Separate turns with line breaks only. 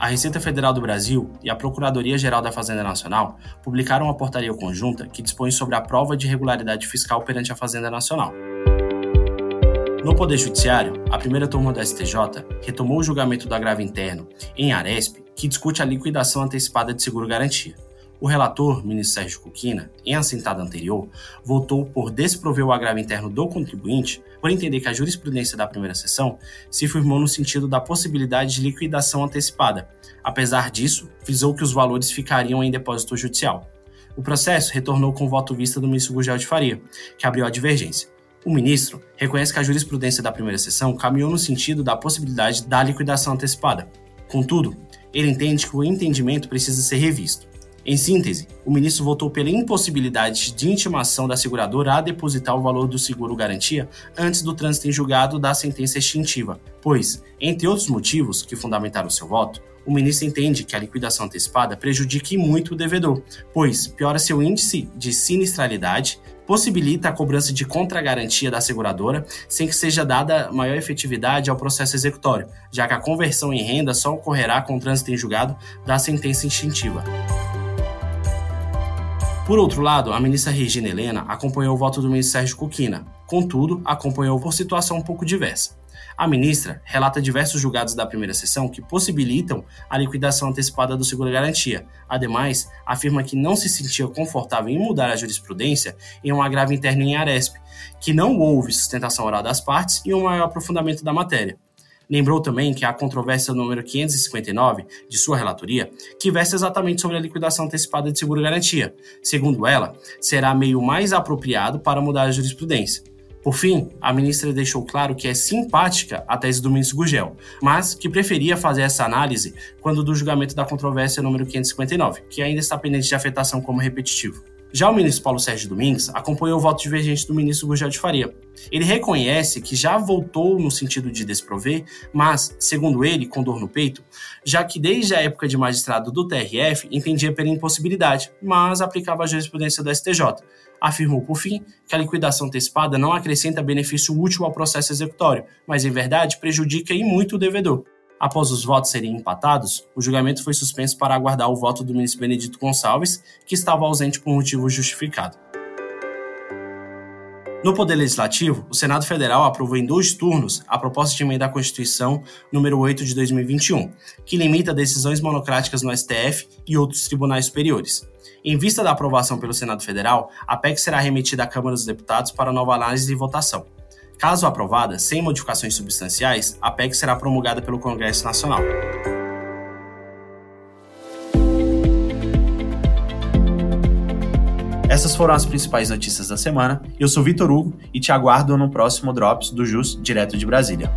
a Receita Federal do Brasil e a Procuradoria-Geral da Fazenda Nacional publicaram uma portaria conjunta que dispõe sobre a prova de regularidade fiscal perante a Fazenda Nacional. No Poder Judiciário, a primeira turma do STJ retomou o julgamento do agravo interno em Aresp, que discute a liquidação antecipada de seguro-garantia. O relator, ministro Sérgio Cuquina, em assentada anterior, votou por desprover o agravo interno do contribuinte, por entender que a jurisprudência da primeira sessão se firmou no sentido da possibilidade de liquidação antecipada. Apesar disso, frisou que os valores ficariam em depósito judicial. O processo retornou com voto vista do ministro Gugel de Faria, que abriu a divergência. O ministro reconhece que a jurisprudência da primeira sessão caminhou no sentido da possibilidade da liquidação antecipada. Contudo, ele entende que o entendimento precisa ser revisto. Em síntese, o ministro votou pela impossibilidade de intimação da seguradora a depositar o valor do seguro-garantia antes do trânsito em julgado da sentença extintiva, pois, entre outros motivos que fundamentaram seu voto, o ministro entende que a liquidação antecipada prejudique muito o devedor, pois piora seu índice de sinistralidade, possibilita a cobrança de contragarantia da seguradora sem que seja dada maior efetividade ao processo executório, já que a conversão em renda só ocorrerá com o trânsito em julgado da sentença extintiva. Por outro lado, a ministra Regina Helena acompanhou o voto do ministro Sérgio Coquina, contudo, acompanhou por situação um pouco diversa. A ministra relata diversos julgados da primeira sessão que possibilitam a liquidação antecipada do seguro-garantia. Ademais, afirma que não se sentia confortável em mudar a jurisprudência em um agravo interno em Aresp, que não houve sustentação oral das partes e um maior aprofundamento da matéria. Lembrou também que a controvérsia número 559 de sua relatoria, que versa exatamente sobre a liquidação antecipada de seguro-garantia. Segundo ela, será meio mais apropriado para mudar a jurisprudência. Por fim, a ministra deixou claro que é simpática a tese do ministro Gugel, mas que preferia fazer essa análise quando do julgamento da controvérsia número 559, que ainda está pendente de afetação como repetitivo. Já o ministro Paulo Sérgio Domingues acompanhou o voto divergente do ministro Gugel de Faria. Ele reconhece que já voltou no sentido de desprover, mas, segundo ele, com dor no peito, já que desde a época de magistrado do TRF entendia pela impossibilidade, mas aplicava a jurisprudência do STJ. Afirmou, por fim, que a liquidação antecipada não acrescenta benefício útil ao processo executório, mas, em verdade, prejudica e muito o devedor. Após os votos serem empatados, o julgamento foi suspenso para aguardar o voto do ministro Benedito Gonçalves, que estava ausente por motivo justificado. No Poder Legislativo, o Senado Federal aprovou em dois turnos a proposta de emenda à Constituição número 8 de 2021, que limita decisões monocráticas no STF e outros tribunais superiores. Em vista da aprovação pelo Senado Federal, a PEC será remetida à Câmara dos Deputados para nova análise e votação. Caso aprovada, sem modificações substanciais, a PEC será promulgada pelo Congresso Nacional. Essas foram as principais notícias da semana. Eu sou Vitor Hugo e te aguardo no próximo Drops do JUS, direto de Brasília.